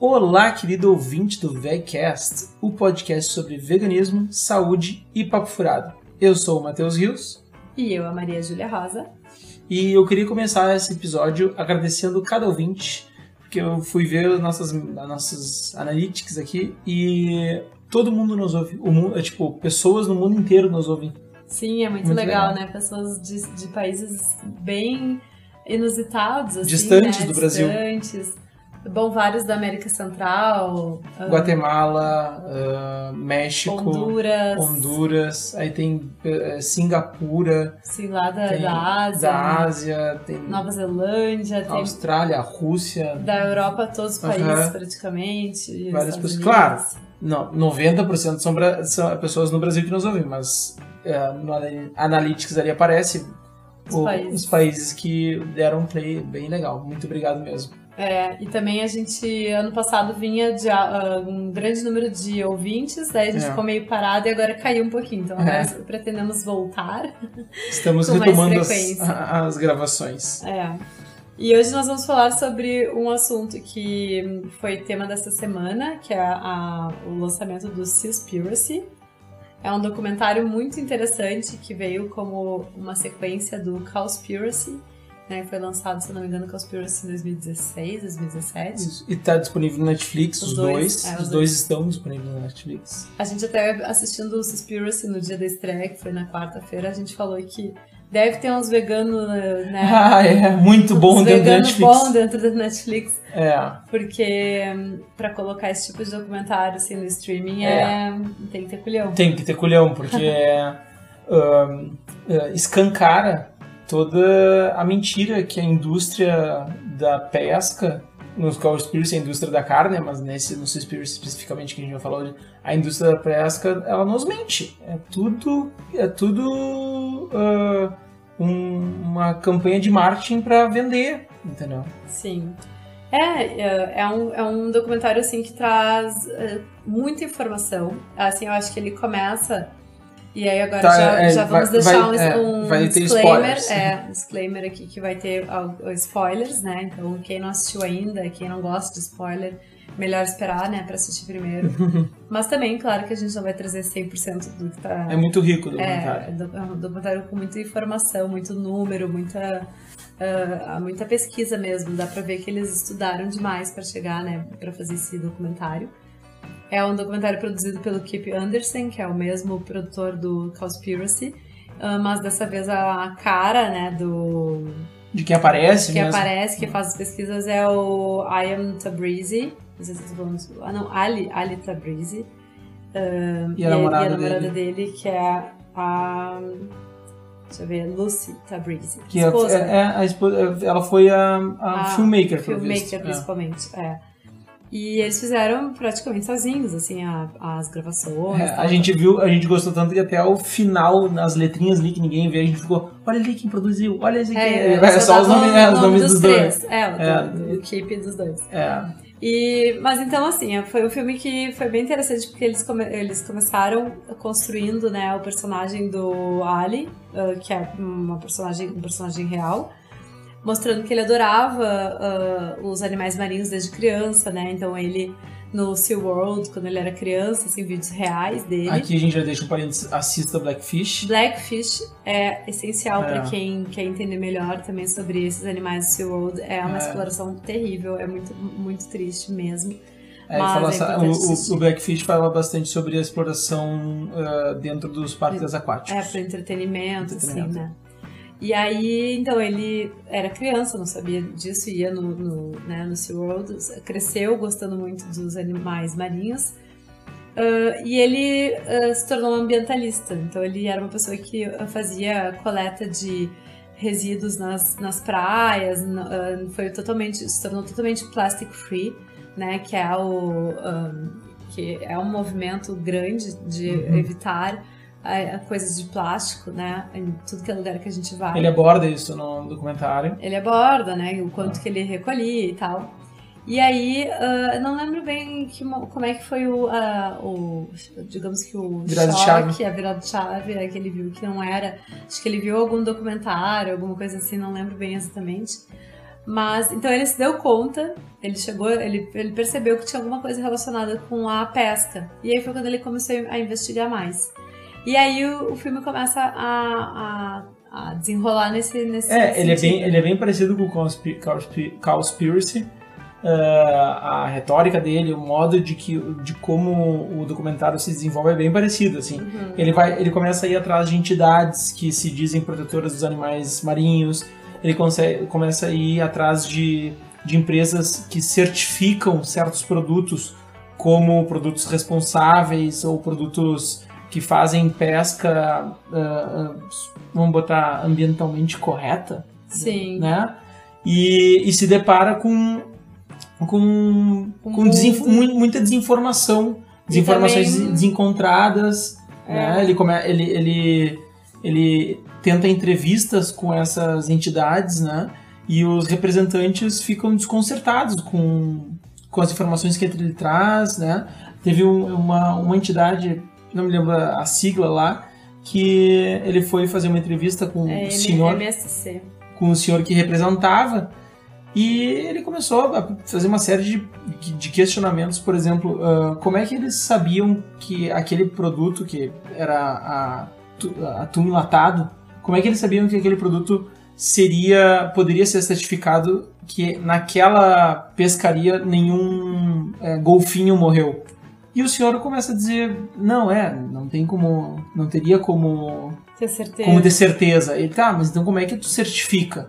Olá, querido ouvinte do VegCast, o podcast sobre veganismo, saúde e papo furado. Eu sou o Matheus Rios. E eu, a Maria Júlia Rosa. E eu queria começar esse episódio agradecendo cada ouvinte, porque eu fui ver nossas, nossas analytics aqui e todo mundo nos ouve. O é, tipo, pessoas no mundo inteiro nos ouvem. Sim, é muito, muito legal, legal, né? Pessoas de, de países bem inusitados, assim, distantes né? do Brasil. Distantes. Bom, vários da América Central. Ah, Guatemala, uh, México. Honduras. Honduras. Aí tem uh, Singapura. Sim, lá da, da Ásia. Da Ásia. Tem Nova Zelândia. Tem Austrália, Rússia. Da Europa, todos os países uh -huh. praticamente. Várias pessoas. Claro, não, 90% são, são pessoas no Brasil que nos ouvem, mas uh, no Analytics ali aparece os, o, países. os países que deram um play bem legal. Muito obrigado mesmo. É, e também a gente, ano passado, vinha de uh, um grande número de ouvintes, daí a gente é. ficou meio parado e agora caiu um pouquinho. Então, é. nós pretendemos voltar. Estamos retomando as, as gravações. É. E hoje nós vamos falar sobre um assunto que foi tema dessa semana, que é a, o lançamento do Seaspiracy. É um documentário muito interessante que veio como uma sequência do Cowspiracy, né? Foi lançado, se não me engano, Conspiracy em 2016, 2017. Isso. E tá disponível no Netflix, os, os dois. dois. É, os, dois, dois estão disponíveis no Netflix. A gente até assistindo o Conspiracy no dia da estreia, que foi na quarta-feira, a gente falou que deve ter uns veganos, né? Ah, é. Muito bom dentro da Netflix. bom dentro da Netflix. É. Porque hum, pra colocar esse tipo de documentário assim no streaming é. é tem que ter culhão. Tem que ter culhão, porque é, um, uh, escancara toda a mentira que a indústria da pesca, no Cowspiracy a indústria da carne, mas nesse no Seaspiracy especificamente que a gente já falou, a indústria da pesca, ela nos mente. É tudo, é tudo uh, um, uma campanha de marketing para vender, entendeu? Sim. É, é, é um, é um documentário assim que traz uh, muita informação. Assim, eu acho que ele começa e aí agora tá, já, é, já vamos vai, deixar vai, um, é, vai disclaimer, é, disclaimer aqui que vai ter spoilers, né? Então quem não assistiu ainda, quem não gosta de spoiler, melhor esperar, né, para assistir primeiro. Mas também, claro que a gente não vai trazer 100% do que tá... É muito rico o documentário. É, é um documentário com muita informação, muito número, muita... Uh, muita pesquisa mesmo, dá pra ver que eles estudaram demais para chegar, né, para fazer esse documentário. É um documentário produzido pelo Kip Anderson, que é o mesmo produtor do Cowspiracy, ah, mas dessa vez a cara, né, do... De quem aparece Que mesmo. aparece, que faz as pesquisas é o I Am Tabrizi, não sei se vocês vão... Ah, não, Ali, Ali Tabrizi. Uh, e, a namorada, e a namorada dele. dele, que é a... Deixa eu ver, Lucy Tabrizi. Que é esposa, é, é, a esposa, ela foi a, a, a filmmaker, Filmmaker, principalmente, é. é. E eles fizeram praticamente sozinhos, assim, a, as gravações. É, a gente viu, a gente gostou tanto que até o final, nas letrinhas ali que ninguém vê, a gente ficou, olha ali quem produziu, olha esse aqui. É, é, é só os nomes, é, os nomes dos, dos três. dois. É, o é. do, do equipe dos dois. É. E, mas então, assim, foi um filme que foi bem interessante porque eles, come, eles começaram construindo né, o personagem do Ali, uh, que é uma personagem, um personagem real mostrando que ele adorava uh, os animais marinhos desde criança, né? Então ele no SeaWorld, quando ele era criança, assim, vídeos reais dele. Aqui a gente já deixa um parênteses, assista Blackfish. Blackfish é essencial é. para quem quer entender melhor também sobre esses animais do SeaWorld. É uma é. exploração terrível, é muito, muito triste mesmo. É, Mas fala, é o, o, Blackfish fala bastante sobre a exploração uh, dentro dos parques aquáticos. É, para entretenimento, entretenimento, assim, né? E aí, então, ele era criança, não sabia disso, ia no, no, né, no SeaWorld, cresceu gostando muito dos animais marinhos. Uh, e ele uh, se tornou um ambientalista, então ele era uma pessoa que fazia coleta de resíduos nas, nas praias, uh, foi totalmente, se tornou totalmente plastic free, né, que é o um, que é um movimento grande de uhum. evitar a, coisas de plástico, né? Em tudo que é lugar que a gente vai. Ele aborda isso no documentário. Ele aborda, né? O quanto ah. que ele recolhia e tal. E aí, uh, não lembro bem que, como é que foi o, uh, o digamos que o virada choque, chave. a virada de chave, é que ele viu que não era, acho que ele viu algum documentário, alguma coisa assim, não lembro bem exatamente. Mas, então ele se deu conta, ele chegou, ele, ele percebeu que tinha alguma coisa relacionada com a pesca. E aí foi quando ele começou a investigar mais. E aí o, o filme começa a, a, a, desenrolar nesse, nesse É, ele é, bem, ele é bem parecido com o Cowspiracy. Uh, a retórica dele, o modo de, que, de como o documentário se desenvolve é bem parecido, assim. Uhum. Ele, vai, ele começa a ir atrás de entidades que se dizem protetoras dos animais marinhos, ele consegue, começa a ir atrás de, de empresas que certificam certos produtos como produtos responsáveis ou produtos que fazem pesca, uh, uh, vamos botar, ambientalmente correta. Sim. Né? E, e se depara com, com, com muita desinformação, desinformações também... desencontradas. É. Né? Ele, come, ele, ele, ele tenta entrevistas com essas entidades, né? E os representantes ficam desconcertados com, com as informações que ele traz, né? Teve um, uma, uma entidade, não me lembro a sigla lá, que ele foi fazer uma entrevista com é, o senhor, MSC. com o senhor que representava e ele começou a fazer uma série de, de questionamentos, por exemplo, uh, como é que eles sabiam que aquele produto que era a, atum enlatado como é que eles sabiam que aquele produto seria poderia ser certificado que naquela pescaria nenhum é, golfinho morreu? E o senhor começa a dizer, não é, não tem como, não teria como ter certeza. Como ter certeza. Ele tá, mas então como é que tu certifica?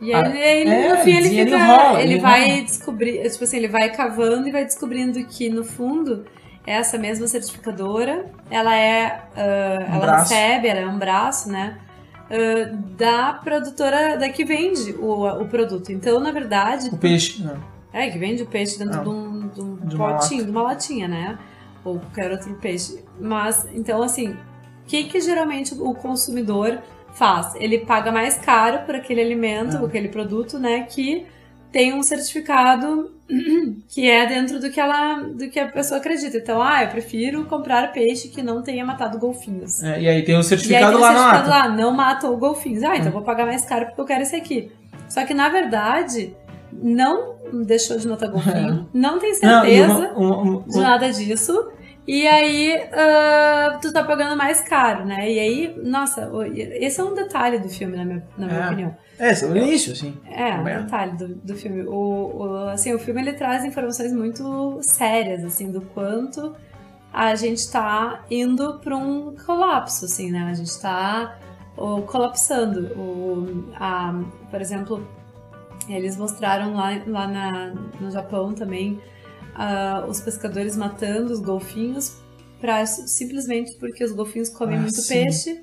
E aí, ah, ele, é, no fim, ele, fica, ele, rola, ele, ele vai rola. descobrir, tipo assim, ele vai cavando e vai descobrindo que no fundo essa mesma certificadora, ela é, uh, um ela braço. recebe, ela é um braço, né? Uh, da produtora da que vende o, o produto. Então, na verdade. O peixe, né? É, que vende o peixe dentro de um, de um de potinho, de uma latinha, né? Ou qualquer outro peixe. Mas, então, assim, o que, que geralmente o consumidor faz? Ele paga mais caro por aquele alimento, é. por aquele produto, né? Que tem um certificado que é dentro do que ela do que a pessoa acredita. Então, ah, eu prefiro comprar peixe que não tenha matado golfinhos. É, e aí tem o um certificado, lá, certificado lá, não matou golfinhos. Ah, então é. vou pagar mais caro porque eu quero esse aqui. Só que na verdade não deixou de notar golfinho, é. não tem certeza não, uma, uma, uma, de nada disso. E aí, uh, tu tá pagando mais caro, né? E aí, nossa, esse é um detalhe do filme, na minha, na minha é. opinião. É, é o início, assim. É, um detalhe do, do filme. O, o, assim, o filme ele traz informações muito sérias, assim, do quanto a gente tá indo para um colapso, assim, né? A gente tá o, colapsando. O, a, por exemplo, eles mostraram lá, lá na, no Japão também uh, os pescadores matando os golfinhos pra, simplesmente porque os golfinhos comem ah, muito sim. peixe.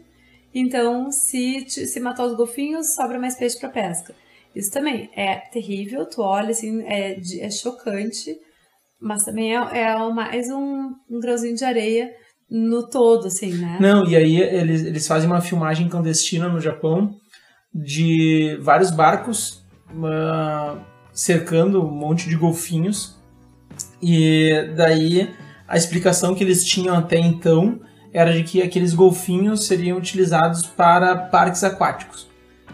Então, se, se matar os golfinhos, sobra mais peixe para pesca. Isso também é terrível, tu olha assim, é, é chocante, mas também é, é mais um, um grãozinho de areia no todo, assim, né? Não, e aí eles, eles fazem uma filmagem clandestina no Japão de vários barcos cercando um monte de golfinhos e daí a explicação que eles tinham até então era de que aqueles golfinhos seriam utilizados para parques aquáticos.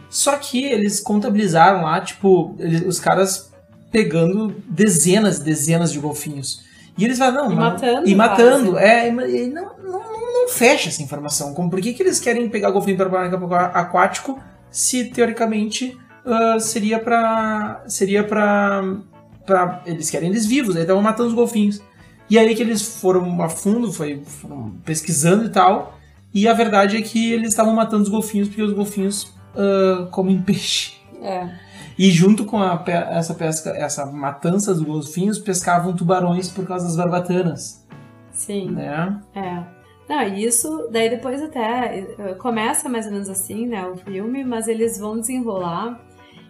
Só que eles contabilizaram lá, tipo, eles, os caras pegando dezenas e dezenas de golfinhos. E eles falaram, não, e matando. E matando, é, e não, não, não, fecha essa informação. Como, por que, que eles querem pegar golfinho para parque aquático se teoricamente uh, seria para seria para pra, eles querem eles vivos, aí estavam matando os golfinhos. E aí que eles foram a fundo, foi, foram pesquisando e tal, e a verdade é que eles estavam matando os golfinhos porque os golfinhos uh, comem peixe. É. E junto com a, essa pesca, essa matança dos golfinhos, pescavam tubarões por causa das barbatanas. Sim. Né? É. Não, isso, daí depois até eh, começa mais ou menos assim, né, o filme, mas eles vão desenrolar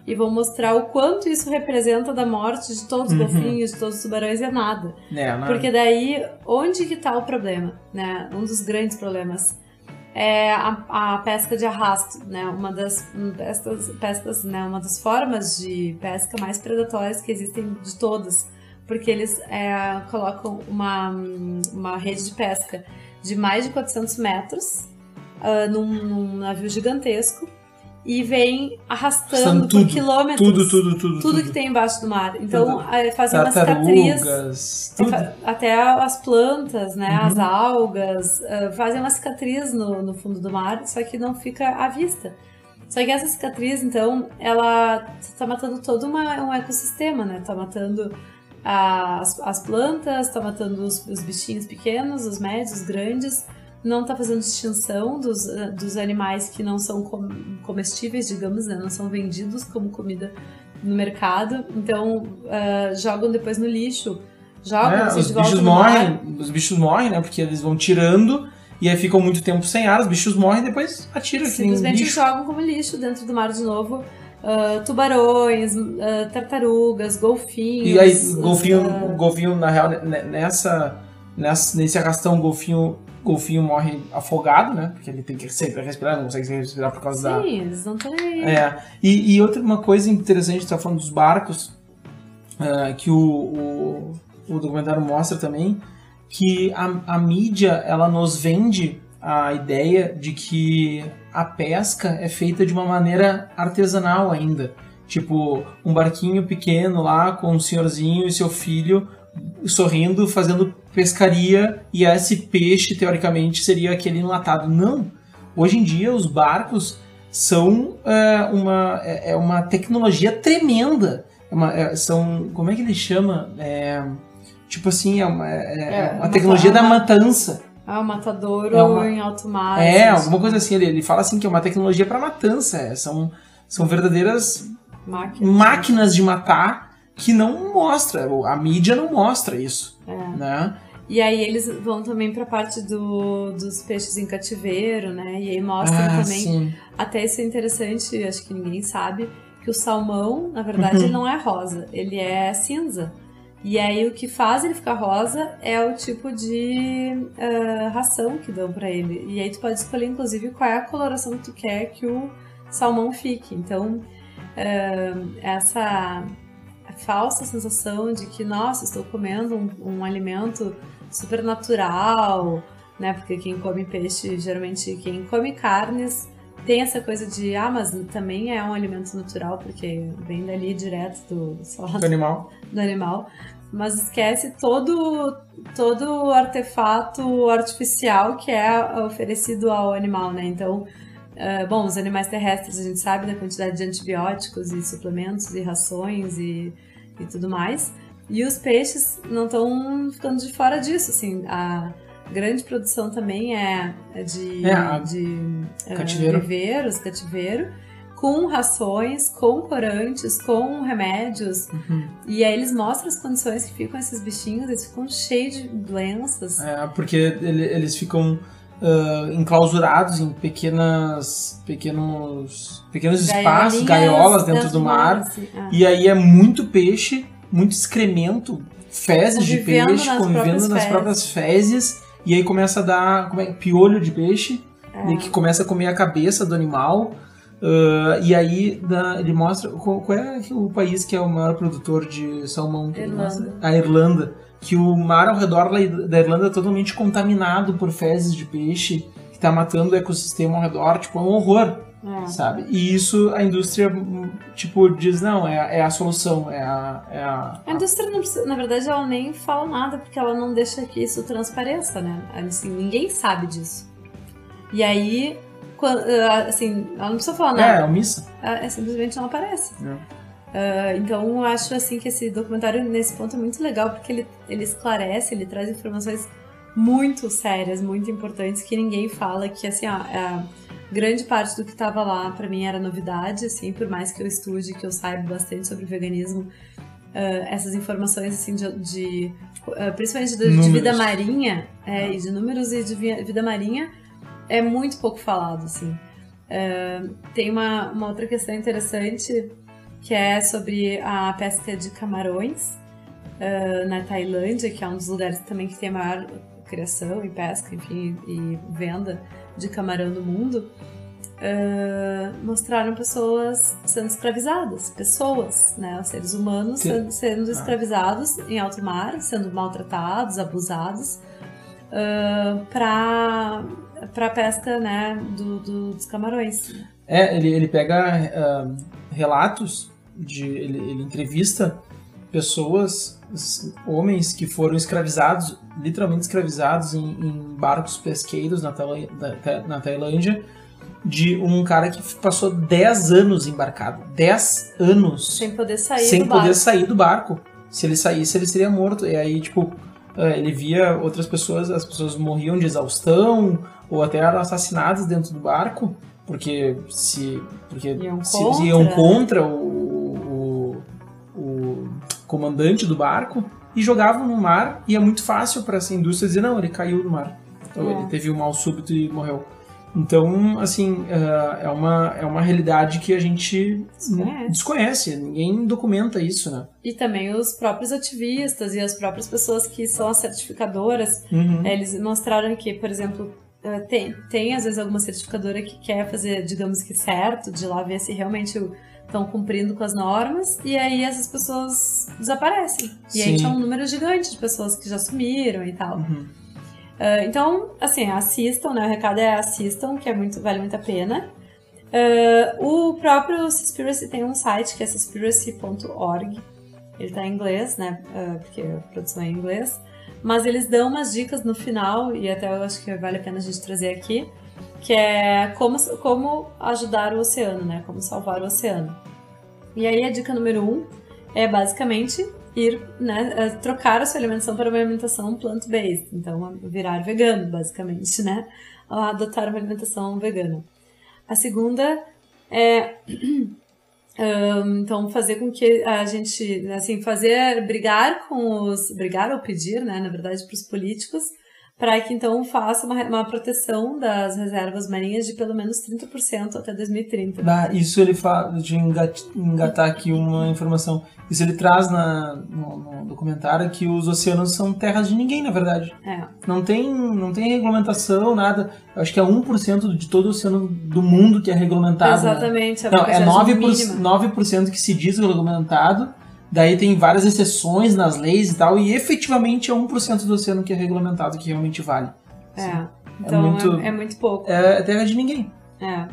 e vão mostrar o quanto isso representa da morte de todos os uhum. golfinhos, de todos os tubarões e é nada. É, não. Porque daí, onde que tá o problema, né? Um dos grandes problemas é a, a pesca de arrasto, né? Uma das pescas, pescas, né? Uma das formas de pesca mais predatórias que existem de todas, porque eles é, colocam uma, uma rede de pesca de mais de 400 metros uh, num, num navio gigantesco e vem arrastando por quilômetros tudo, tudo, tudo, tudo, que tem embaixo do mar. Então, é, fazem uma cicatriz. Tudo. Até as plantas, né? Uhum. As algas, uh, fazem uma cicatriz no, no fundo do mar, só que não fica à vista. Só que essa cicatriz, então, ela está matando todo uma, um ecossistema, né? Está matando as, as plantas, está matando os, os, bichinhos pequenos, os médios, os grandes. Não está fazendo distinção dos, dos animais que não são comestíveis, digamos, né? Não são vendidos como comida no mercado. Então, uh, jogam depois no lixo. Jogam, é, os bichos morrem, os bichos morrem, né? Porque eles vão tirando e aí ficam muito tempo sem ar, os bichos morrem e depois atiram Simplesmente lixo. jogam como lixo dentro do mar de novo. Uh, tubarões, uh, tartarugas, golfinhos. E aí, golfinho, uh... golfinho na real, nessa, nessa, nesse arrastão, golfinho, golfinho morre afogado, né? Porque ele tem que sempre respirar, não consegue respirar por causa Sim, da. Sim, eles não estão aí. É. E, e, outra uma coisa interessante, tá falando dos barcos, que o, o, o documentário mostra também, que a, a mídia ela nos vende a ideia de que a pesca é feita de uma maneira artesanal ainda. Tipo, um barquinho pequeno lá com um senhorzinho e seu filho sorrindo, fazendo pescaria e esse peixe, teoricamente, seria aquele enlatado. Não! Hoje em dia, os barcos são é, uma, é, é uma tecnologia tremenda. É uma, é, são. Como é que ele chama? Tipo assim, é uma, é uma tecnologia da matança. Ah, o matadouro é uma, em alto mar. É, alguma coisa assim. Ele, ele fala assim que é uma tecnologia para matança. É, são, são verdadeiras máquinas. máquinas de matar que não mostra. A mídia não mostra isso. É. Né? E aí eles vão também para a parte do, dos peixes em cativeiro, né? E aí mostram ah, também. Sim. Até isso é interessante, acho que ninguém sabe, que o salmão, na verdade, uhum. não é rosa, ele é cinza. E aí o que faz ele ficar rosa é o tipo de uh, ração que dão para ele. E aí tu pode escolher inclusive qual é a coloração que tu quer que o salmão fique. Então uh, essa falsa sensação de que nossa estou comendo um, um alimento super natural, né? Porque quem come peixe geralmente quem come carnes tem essa coisa de, ah, mas também é um alimento natural, porque vem dali direto do, do animal. Do animal. Mas esquece todo, todo o artefato artificial que é oferecido ao animal, né? Então, uh, bom, os animais terrestres a gente sabe da quantidade de antibióticos e suplementos e rações e, e tudo mais. E os peixes não estão ficando de fora disso, assim, a grande produção também é, é de, é, de cativeiro. Uh, viveiros, cativeiro, com rações, com corantes, com remédios. Uhum. E aí eles mostram as condições que ficam esses bichinhos, eles ficam cheios de doenças. É, porque eles ficam uh, enclausurados em pequenas, pequenos, pequenos espaços, gaiolas dentro do mar. Assim, é. E aí é muito peixe, muito excremento, fezes de peixe, nas convivendo nas próprias fezes e aí começa a dar como é, piolho de peixe, é. que começa a comer a cabeça do animal. Uh, e aí ele mostra qual, qual, é o país que é o maior produtor de salmão? Irlanda. A Irlanda. Que o mar ao redor da Irlanda é totalmente contaminado por fezes de peixe, que está matando o ecossistema ao redor. Tipo, é um horror. É. Sabe? E isso a indústria, tipo, diz, não, é, é a solução, é a... É a, a indústria, na verdade, ela nem fala nada, porque ela não deixa que isso transpareça, né? Assim, ninguém sabe disso. E aí, ah, assim, ela não precisa falar nada. É, é omissa. É, é, simplesmente não aparece. Uh, então, eu acho, assim, que esse documentário, nesse ponto, é muito legal, porque ele, ele esclarece, ele traz informações muito sérias, muito importantes, que ninguém fala, que, assim, ó... É, grande parte do que estava lá para mim era novidade, assim, por mais que eu estude, que eu saiba bastante sobre veganismo, uh, essas informações assim de, de uh, principalmente de, de, vida marinha é, e de números e de vida marinha é muito pouco falado, assim. Tem uma, uma outra questão interessante que é sobre a pesca de camarões na Tailândia, que é um dos lugares também que tem a maior criação e pesca, enfim, e venda de camarão no mundo, uh, mostraram pessoas sendo escravizadas, pessoas, né, os seres humanos sendo, sendo, ah. escravizados em alto mar, sendo maltratados, abusados, uh, para para pesca, né, do, do, dos camarões. É, ele, ele pega uh, relatos, de, ele, ele entrevista pessoas, homens que foram escravizados, literalmente escravizados em, em barcos pesqueiros na, na Tailândia, de um cara que passou 10 anos embarcado. 10 anos. Sem poder sair sem do poder barco. sair do barco. Se ele saísse, ele seria morto. E aí, tipo, eh, ele via outras pessoas, as pessoas morriam de exaustão ou até eram assassinadas dentro do barco, porque se porque Iam se contra. iam contra o, o, o comandante do barco e jogavam no mar. E é muito fácil para essa indústria dizer: não, ele caiu no mar. Então, É. ele teve um mal súbito e morreu. Então, assim, eh, é uma, é uma realidade que a gente Desconhece. desconhece. Ninguém documenta isso, né? E também os próprios ativistas e as próprias pessoas que são as certificadoras, Uhum. É, Eles mostraram que, por exemplo, eh, tem, tem às vezes alguma certificadora que quer fazer, digamos que certo, de lá ver se realmente estão cumprindo com as normas, e aí essas pessoas desaparecem. E aí Sim. tinha um número gigante de pessoas que já sumiram e tal. Uhum. Ah, então, assim, assistam, né? O recado é assistam, que é muito, vale muito a pena. Ah, o próprio Conspiracy tem um site que é conspiracy.org. Ele tá em inglês, né? ah, porque a produção é em inglês. Mas eles dão umas dicas no final, e até eu acho que vale a pena a gente trazer aqui, que é como, como ajudar o oceano, né? Como salvar o oceano. E aí a dica número um é basicamente ir, né, eh, trocar a sua alimentação para uma alimentação plant-based, então virar vegano, basicamente, né? Adotar uma alimentação vegana. A segunda é Ahn, então fazer com que a gente assim fazer brigar com os brigar ou pedir né na verdade para os políticos para que então faça uma, uma proteção das reservas marinhas de pelo menos 30% até 2030 Ah, isso ele fala, deixa eu engat- engatar aqui uma informação. Isso ele traz na, no, no documentário que os oceanos são terras de ninguém, na verdade. é Não tem, não tem regulamentação, nada. Eu acho que é 1% de todo o oceano do mundo que é regulamentado. né? exatamente a Não, é quantidade 9%, mínima. 9% que se diz regulamentado, daí tem várias exceções nas leis e tal, e efetivamente é 1% do oceano que é regulamentado, que realmente vale. é então é muito- é muito pouco É terra de ninguém. É.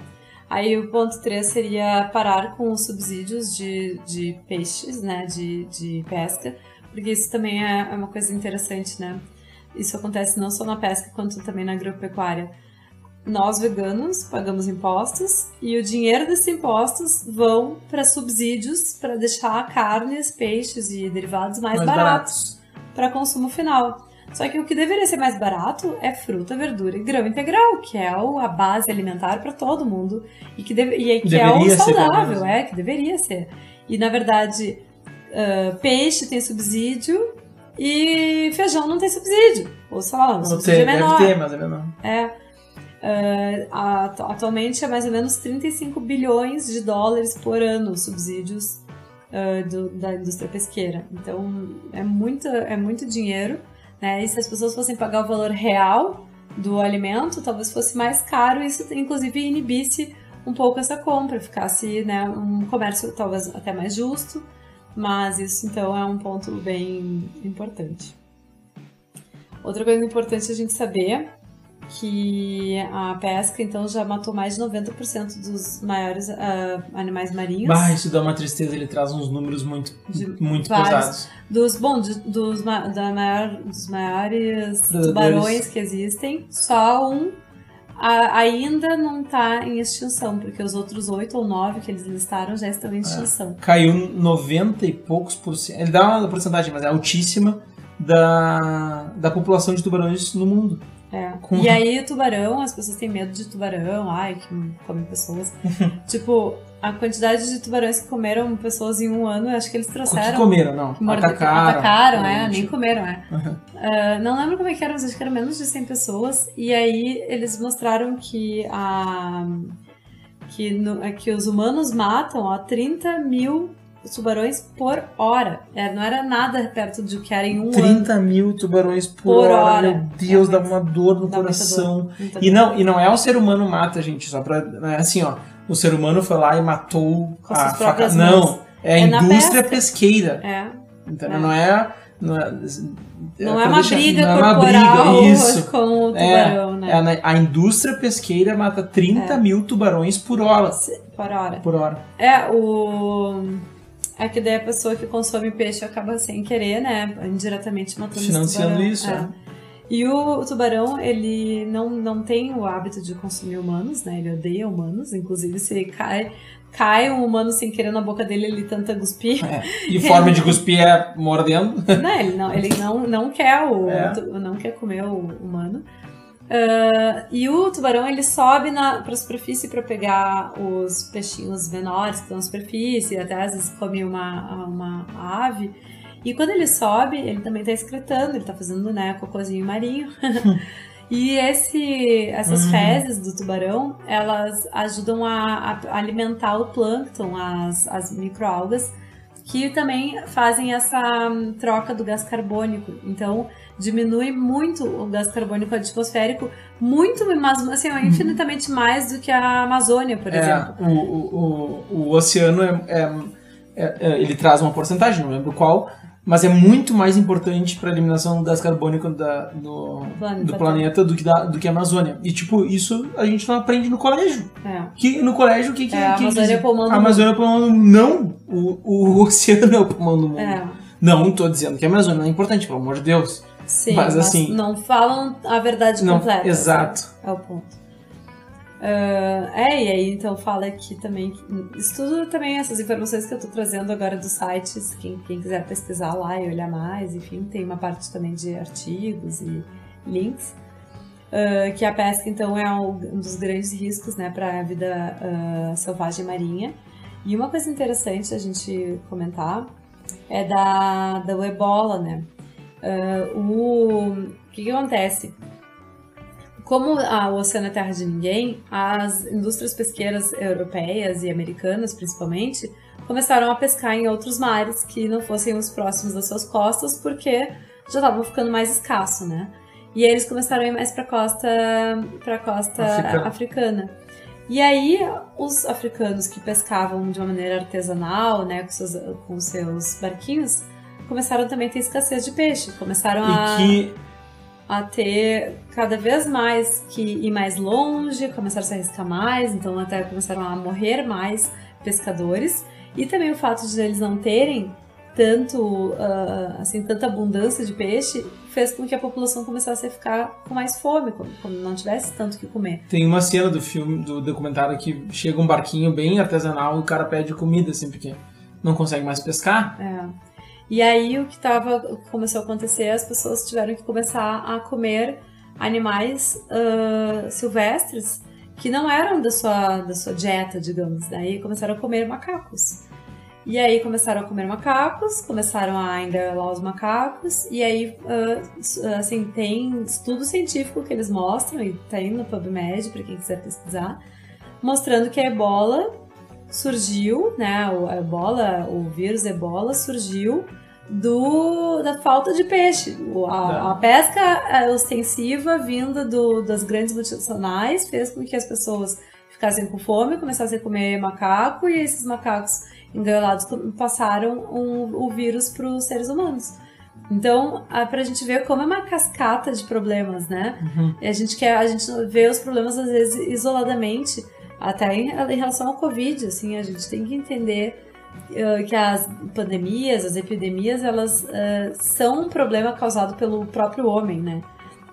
Aí o ponto 3 seria parar com os subsídios de, de peixes, né? De, de pesca, porque isso também é, é uma coisa interessante, né? Isso acontece não só na pesca, quanto também na agropecuária. Nós veganos pagamos impostos e o dinheiro desses impostos vão para subsídios para deixar carnes, peixes e derivados mais, Mais baratos para consumo final. Só que o que deveria ser mais barato é fruta, verdura e grão integral, que é a base alimentar para todo mundo e que, deve, e é- que é o saudável, é que deveria ser. E na verdade, ah, peixe tem subsídio e feijão não tem subsídio. Ou sei lá, o Não subsídio tem, é deve menor. ter, mas é menor. É. Atu- atualmente é mais ou menos 35 bilhões de dólares por ano os subsídios ah, do- da indústria pesqueira. Então é muito, é muito dinheiro. Né? E se as pessoas fossem pagar o valor real do alimento, talvez fosse mais caro isso inclusive inibisse um pouco essa compra, ficasse né, um comércio talvez até mais justo. Mas isso então é um ponto bem importante. Outra coisa importante a gente saber que a pesca então já matou mais de 90% dos maiores ah, animais marinhos. Bah, isso dá uma tristeza, ele traz uns números muito, De muito vários. pesados. Dos, bom, de- dos, da maior, dos maiores Predadores. tubarões que existem, só um a- ainda não está em extinção, porque os outros oito ou nove que eles listaram já estão em extinção. Caiu 90 e poucos por cento. Ele dá uma porcentagem, mas é altíssima da, da população de tubarões no mundo. É. Com- E aí, tubarão, as pessoas têm medo de tubarão, ai, que come pessoas. tipo, a quantidade de tubarões que comeram pessoas em um ano, acho que eles trouxeram. que comeram, não. que morde- Atacaram. atacaram, é, nem comeram, é. Uhum. Ah, não lembro como é que era, mas acho que eram menos de 100 pessoas. E aí eles mostraram que a que, no- que os humanos matam ó, 30 mil tubarões por hora. É, não era nada perto de o que era em um ano. 30 mil tubarões por, Por hora. hora. Meu Deus, É, uma dor no coração. Muita E dor. não, e não é o ser humano mata, gente, só pra. Não é assim, ó. O ser humano foi lá e matou Com a suas faca. próprias Não, mãos. é a É indústria pesqueira. É, Entendeu? É. Não é Não é, não é uma deixar, briga não corporal é briga, isso. com o tubarão, é, né? É, a indústria pesqueira mata 30 é. mil tubarões por hora. Por hora. Por hora. É, o... É que daí a pessoa que consome peixe acaba sem querer, né? Indiretamente matando Financiando isso, é. E o, tubarão, ele não, não tem o hábito de consumir humanos, né? Ele odeia humanos. Inclusive, se cai, cai um humano sem querer na boca dele, ele tenta cuspir. É. E forma de cuspir é mordendo? Não, ele não, ele não, não quer o, é. não quer comer o humano. Uh, e o tubarão ele sobe para a superfície para pegar os peixinhos menores que estão na superfície, até às vezes come uma, uma ave. E quando ele sobe, ele também está excretando, ele está fazendo né, cocôzinho marinho. e esse, essas uhum. fezes do tubarão, elas ajudam a, a alimentar o plâncton, as, as microalgas, que também fazem essa hum, troca do gás carbônico. Então, diminui muito o gás carbônico atmosférico, muito, mas assim, uhum. infinitamente mais do que a Amazônia, por é, exemplo. O, o, o, o oceano é, é, é, é ele traz uma porcentagem, não lembro qual, mas é muito mais importante para a eliminação do gás carbônico da, do, planeta, do planeta do que, da, do que a Amazônia. E, tipo, isso a gente não aprende no colégio. É. Que, no colégio, o que, que, é? A Amazônia é o pulmão do A Amazônia é o pulmão do mundo. Não! O, o oceano é o pulmão do mundo. É. Não estou dizendo que a Amazônia não é importante, pelo amor de Deus. Sim, mas, assim, mas não falam a verdade não, completa. Exato. É o ponto. Uh, é, e aí então fala aqui também, estudo também essas informações que eu tô trazendo agora dos sites, quem, quem quiser pesquisar lá e olhar mais, enfim, tem uma parte também de artigos e links. Uh, que a pesca então é um dos grandes riscos né, para a vida uh, selvagem marinha. E uma coisa interessante a gente comentar é da, da ebola, né? O, o que, que acontece? Como a, o oceano é terra de ninguém, as indústrias pesqueiras europeias e americanas, principalmente, começaram a pescar em outros mares que não fossem os próximos das suas costas, porque já estavam ficando mais escasso, né? E aí eles começaram a ir mais para a costa, pra costa africana. africana. E aí os africanos que pescavam de uma maneira artesanal, né, com seus, com seus barquinhos, começaram também a ter escassez de peixe, começaram a que a ter cada vez mais que ir mais longe, começaram a se arriscar mais, então até começaram a morrer mais pescadores. E também o fato de eles não terem tanto, uh, assim, tanta abundância de peixe fez com que a população começasse a ficar com mais fome, como, como não tivesse tanto que comer. Tem uma cena do filme, do documentário que chega um barquinho bem artesanal e o cara pede comida, assim, porque não consegue mais pescar. É. E aí o que tava, o que começou a acontecer, as pessoas tiveram que começar a comer animais uh, silvestres que não eram da sua, da sua dieta, digamos. Daí começaram a comer macacos. E aí começaram a comer macacos, começaram a engalar os macacos, e aí, uh, assim, tem estudo científico que eles mostram, e tá aí no PubMed, para quem quiser pesquisar, mostrando que a ebola surgiu, né, o ebola, o vírus ebola surgiu do, da falta de peixe. A, a pesca é ostensiva vinda do, das grandes multinacionais fez com que as pessoas ficassem com fome, começassem a comer macaco e esses macacos enganados passaram um, o vírus para os seres humanos. Então, para a gente ver como é uma cascata de problemas, né? Uhum. a gente quer, a gente vê os problemas às vezes isoladamente, até em, em relação ao Covid, assim, a gente tem que entender que as pandemias, as epidemias, elas uh, são um problema causado pelo próprio homem, né?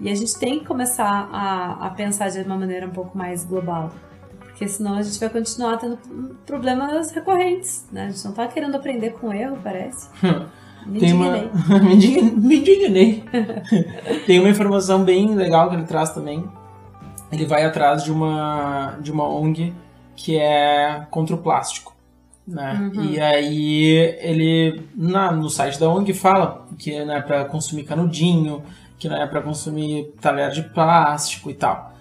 E a gente tem que começar a, a pensar de uma maneira um pouco mais global. Porque senão a gente vai continuar tendo problemas recorrentes, né? A gente não tá querendo aprender com erro, parece. Me Tem indignei. Uma... me indignei. Tem uma informação bem legal que ele traz também, ele vai atrás de uma, de uma ONG que é contra o plástico. Né? Uhum. E aí ele na, no site da ONG fala que não é para consumir canudinho, que não é para consumir talher de plástico e tal.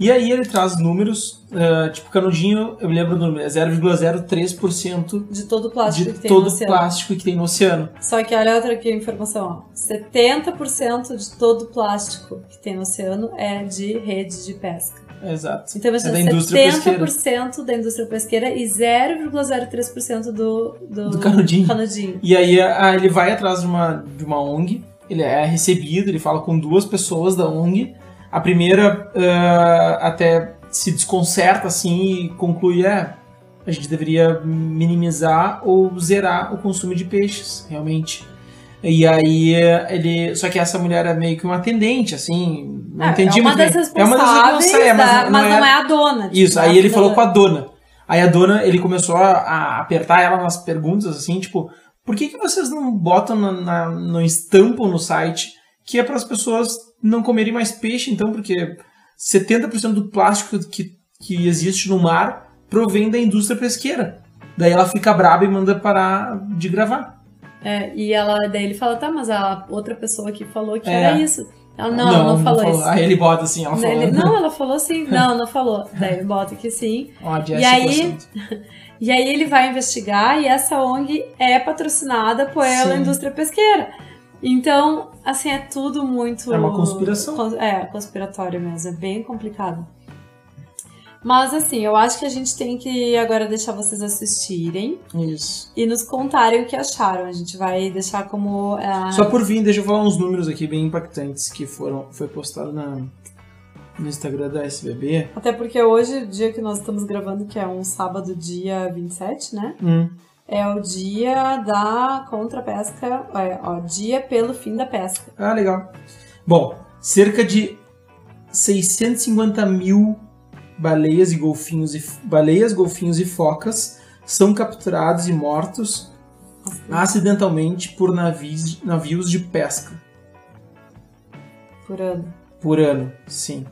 E aí ele traz números, uh, tipo canudinho, eu me lembro do número, é 0,03% de todo o plástico de que tem todo no oceano. plástico que tem no oceano. Só que olha outra aqui informação, ó. 70% de todo o plástico que tem no oceano é de rede de pesca. Exato. Então, é da indústria 70% pesqueira. da indústria pesqueira e 0,03% do, do, Do canudinho. canudinho. E aí ele vai atrás de uma, de uma ONG, ele é recebido, ele fala com duas pessoas da ONG. A primeira ah, até se desconcerta assim e conclui: é, a gente deveria minimizar ou zerar o consumo de peixes, realmente. E aí ele. Só que essa mulher é meio que uma atendente, assim. Não É, entendi é uma muito das bem. responsáveis, é, da- não mas é- não é a dona. tipo, isso, não aí é ele falou com a dona. Aí a dona, ele começou a, a apertar ela nas perguntas, assim, tipo, por que, que vocês não botam na, na, no estampam no site que é para as pessoas não comerem mais peixe, então, porque 70% do plástico que, que existe no mar provém da indústria pesqueira. Daí ela fica braba e manda parar de gravar. É, e ela, daí ele fala, tá, mas a outra pessoa que falou que É. era isso. Ela, não, não, falou, isso. Aí ele bota assim, ela falou. Ele, não, ela falou sim. Não, não falou. Daí ele bota que sim. Ó, E aí-. E aí ele vai investigar e essa ONG é patrocinada pela indústria pesqueira. Então, assim, é tudo muito. É uma conspiração. cons- É, conspiratório mesmo. É bem complicado. Mas, assim, eu acho que a gente tem que agora deixar vocês assistirem Isso. e nos contarem o que acharam. A gente vai deixar como. ah, Só por vir, deixa eu falar uns números aqui bem impactantes que foram foi postado na, no Instagram da SBB. Até porque hoje, o dia que nós estamos gravando, que é um sábado, dia 27, né? Hum, É o dia da contrapesca. É, ó, dia pelo fim da pesca. Ah, legal. Bom, cerca de 650 mil baleias e golfinhos e baleias, golfinhos e focas são capturados e mortos acidentalmente por navios, navios de pesca Por ano. por ano, sim.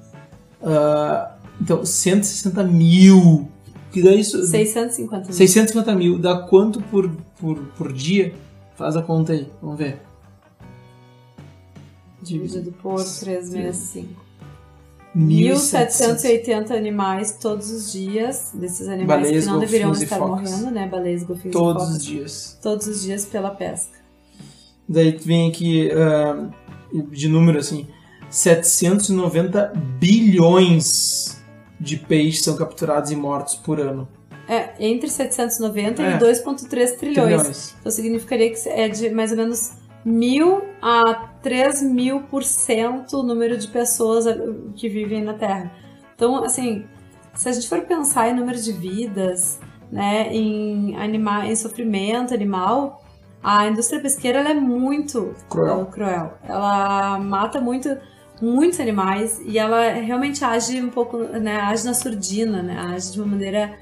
Ah, então, 160 mil. Que isso? 650 mil. 650 mil. Dá quanto por, por, por dia? Faz a conta aí, vamos ver. Dividido por 365. 1.700. 1.780 animais todos os dias, desses animais Baleias, que não deveriam estar morrendo, né? Baleias, golfinhos e Todos os dias. Todos os dias pela pesca. Daí vem aqui ah, de número assim: 790 bilhões de peixes são capturados e mortos por ano. É, entre 790 É. e 2,3 trilhões. Então significaria que é de mais ou menos mil a 3 mil por cento o número de pessoas eh, que vivem na Terra. Então, assim, se a gente for pensar em número de vidas, né, em, anima em sofrimento animal, a indústria pesqueira é muito Cruel. cruel. Ela mata muito muitos animais e ela realmente age um pouco, né, age na surdina, né, age de uma maneira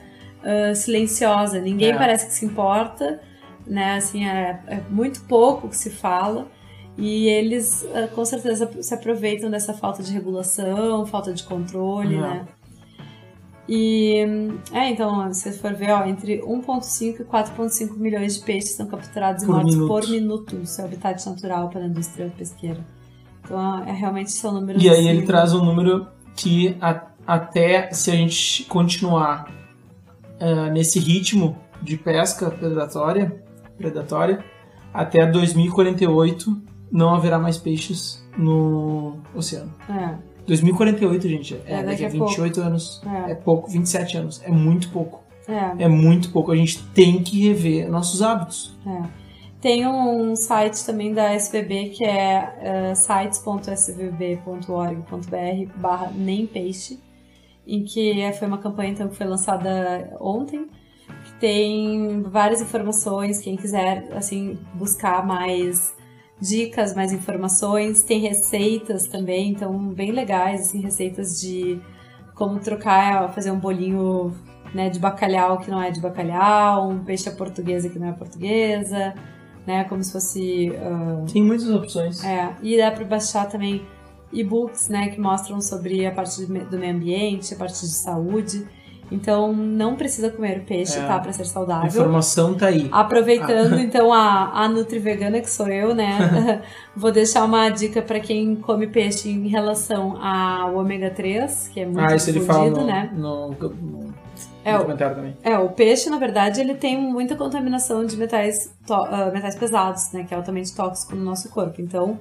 uh, silenciosa. Ninguém É. parece que se importa, né, assim, é, é muito pouco que se fala. E eles uh, com certeza se aproveitam dessa falta de regulação, falta de controle, É. né? E é, então, se for ver, ó, entre 1,5 e 4,5 milhões de peixes são capturados e Por mortos minuto. por minuto no seu habitat natural pela indústria pesqueira. Então, é realmente são números. E aí assim, ele traz um número que a- até se a gente continuar ah, nesse ritmo de pesca predatória, predatória, até 2048 não haverá mais peixes no oceano. É, 2048, gente, é, É, daqui a a 28 anos. é, É pouco, 27 anos. É muito pouco. é, É muito pouco. A gente tem que rever nossos hábitos. é. Tem um site também da SVB que é eh, sites.svb.org.br barra nem peixe, em que é- foi uma campanha então, que foi lançada ontem, que tem várias informações, quem quiser assim buscar mais dicas, mais informações, tem receitas também, então bem legais, assim, receitas de como trocar, fazer um bolinho né, de bacalhau que não é de bacalhau, um peixe à portuguesa que não é portuguesa, né, como se fosse ah, Tem muitas opções. é, e dá para baixar também e-books, né, que mostram sobre a parte do meio ambiente, a parte de saúde. Então, não precisa comer peixe, É. tá, para ser A saudável. informação tá aí. Aproveitando então a, a Nutri Vegana, que sou eu, né? Vou deixar uma dica para quem come peixe em relação ao ômega 3, que é muito Ah, isso ele fala no, né? no, no É, o- também. É, o peixe, na verdade, ele tem muita contaminação de metais, ah, metais pesados, né? Que é altamente tóxico no nosso corpo. Então,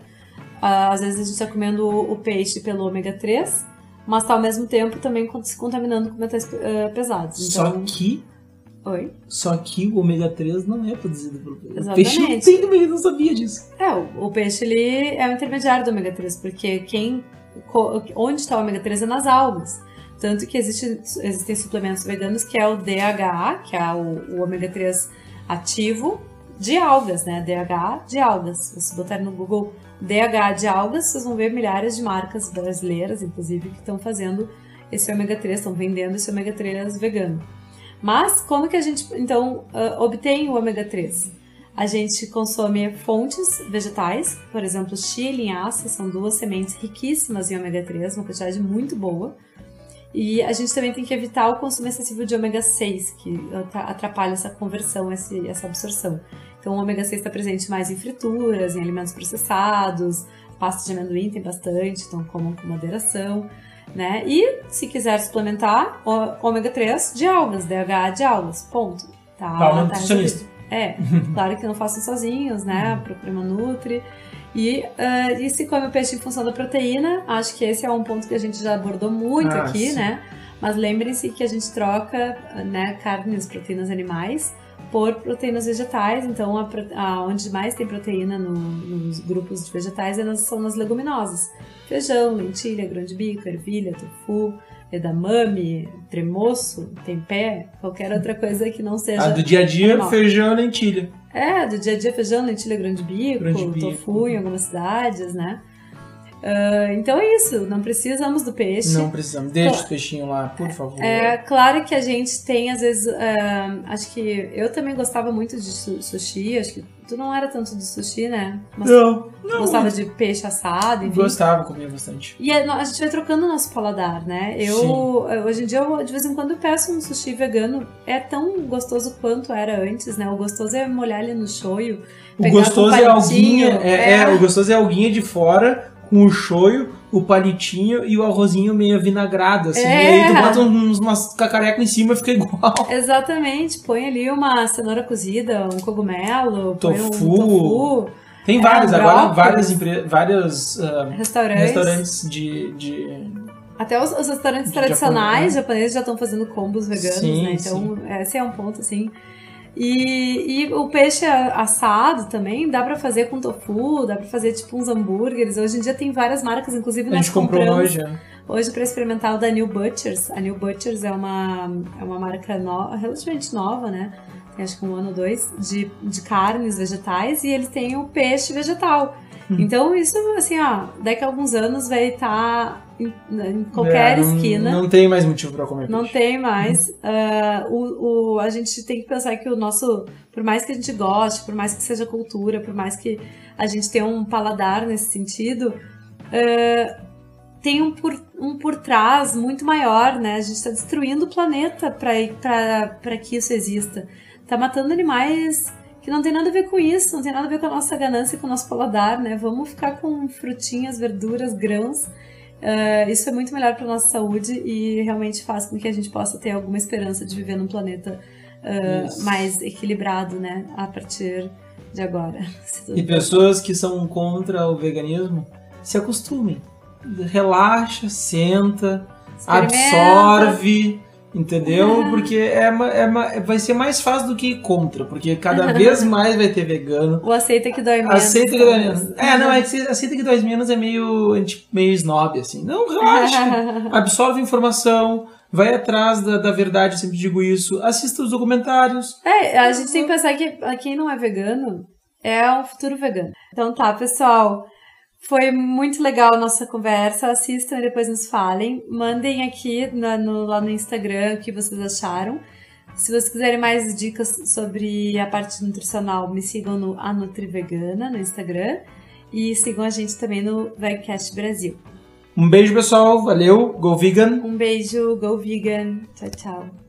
ah, às vezes a gente está comendo o, o peixe pelo ômega 3, mas tá ao mesmo tempo também se contaminando com metais uh, pesados. Então... Só que. Oi? Só que o ômega 3 não é produzido pelo peixe. Exatamente. O peixe não tem ômega, não sabia disso. É, o, o peixe ele é o intermediário do ômega 3, porque quem. Onde está o ômega 3 é nas algas. Tanto que existe, existem suplementos veganos que é o DHA, que é o, o ômega 3 ativo de algas, né? DHA de algas. Se botarem no Google DHA de algas, vocês vão ver milhares de marcas brasileiras, inclusive, que estão fazendo esse ômega 3, estão vendendo esse ômega 3 vegano. Mas como que a gente então uh, obtém o ômega 3? A gente consome fontes vegetais, por exemplo, chia e linhaça, são duas sementes riquíssimas em ômega 3, uma quantidade muito boa. E a gente também tem que evitar o consumo excessivo de ômega 6, que atrapalha essa conversão, essa absorção. Então, o ômega 6 está presente mais em frituras, em alimentos processados, pasta de amendoim tem bastante, então comam com moderação. Né? E se quiser suplementar, ômega 3 de algas, DHA de algas, ponto. Tá, tá nutricionista. É, claro que não façam sozinhos, né? Procure uma Nutri. E, uh, e se come o peixe em função da proteína, acho que esse é um ponto que a gente já abordou muito ah, aqui, sim. né? Mas lembrem-se que a gente troca né, carnes, proteínas animais por proteínas vegetais. Então, a, a, onde mais tem proteína no, nos grupos de vegetais é nas, são nas leguminosas. Feijão, lentilha, grão de bico, ervilha, tofu, edamame, tremoço, tempé, qualquer outra coisa que não seja. Ah, do dia a dia, animal. feijão lentilha. É, do dia a dia feijão, lentilha, grande bico, grande bico. tofu em algumas cidades, né? Uh, então é isso, não precisamos do peixe. Não precisamos, deixa o peixinho lá, por favor. É claro que a gente tem, às vezes, uh, acho que eu também gostava muito de sushi, acho que tu não era tanto de sushi, né? Mas não, não. Gostava de peixe assado, enfim. Gostava, comia bastante. E a, gente vai trocando o nosso paladar, né? Eu, Sim. hoje em dia, eu, de vez em quando, peço um sushi vegano, é tão gostoso quanto era antes, né? O gostoso é molhar ele no shoyu. O gostoso é alguinha, é, é, é, o gostoso é alguinha de fora com o shoyu, o palitinho e o arrozinho meio vinagrado, assim. É. E aí tu bota uns, umas cacarecas em cima e fica igual. Exatamente. Põe ali uma cenoura cozida, um cogumelo, tofu. Um tofu. Tem vários, é, agora várias vários uh, restaurantes. restaurantes de, de... Até os, os restaurantes tradicionais né? japoneses já estão fazendo combos veganos, sim, né? Então, sim. esse é um ponto, assim, e, e o peixe assado também dá para fazer com tofu, dá para fazer tipo uns hambúrgueres. Hoje em dia tem várias marcas, inclusive nós A gente comprou hoje. É. Hoje para experimentar o da New Butchers. A New Butchers é uma, é uma marca no, relativamente nova, né? Tem acho que um ano ou dois, de, de carnes vegetais e eles têm o peixe vegetal. Hum. Então isso, assim, ó, daqui a alguns anos vai estar tá em, em qualquer é, não, esquina. Não tem mais motivo para comer Não tem mais. Uh, o, o, a gente tem que pensar que o nosso, por mais que a gente goste, por mais que seja cultura, por mais que a gente tenha um paladar nesse sentido, uh, tem um por, um por trás muito maior, né? A gente está destruindo o planeta para que isso exista. Tá matando animais que não tem nada a ver com isso, não tem nada a ver com a nossa ganância, com o nosso paladar, né? Vamos ficar com frutinhas, verduras, grãos Uh, isso é muito melhor para nossa saúde e realmente faz com que a gente possa ter alguma esperança de viver num planeta uh, mais equilibrado, né? A partir de agora. E pessoas que são contra o veganismo se acostumem. Relaxa, senta, absorve Entendeu? Uhum. Porque é, é, vai ser mais fácil do que ir contra, porque cada vez mais vai ter vegano. O aceita que dói menos. Aceita que dói menos. É, não, é que aceita que dói menos é meio, tipo, meio snob, assim. Não, relaxa. absorve informação, vai atrás da, da verdade, eu sempre digo isso. Assista os documentários. É, a gente tem que pensar que quem não é vegano é um futuro vegano. Então tá, pessoal. Foi muito legal a nossa conversa. Assistam e depois nos falem. Mandem aqui na, no, lá no Instagram o que vocês acharam. Se vocês quiserem mais dicas sobre a parte nutricional, me sigam no A Nutri Vegana no Instagram. E sigam a gente também no Vegcast Brasil. Um beijo, pessoal. Valeu. Go Vegan. Um beijo. Go Vegan. Tchau, tchau.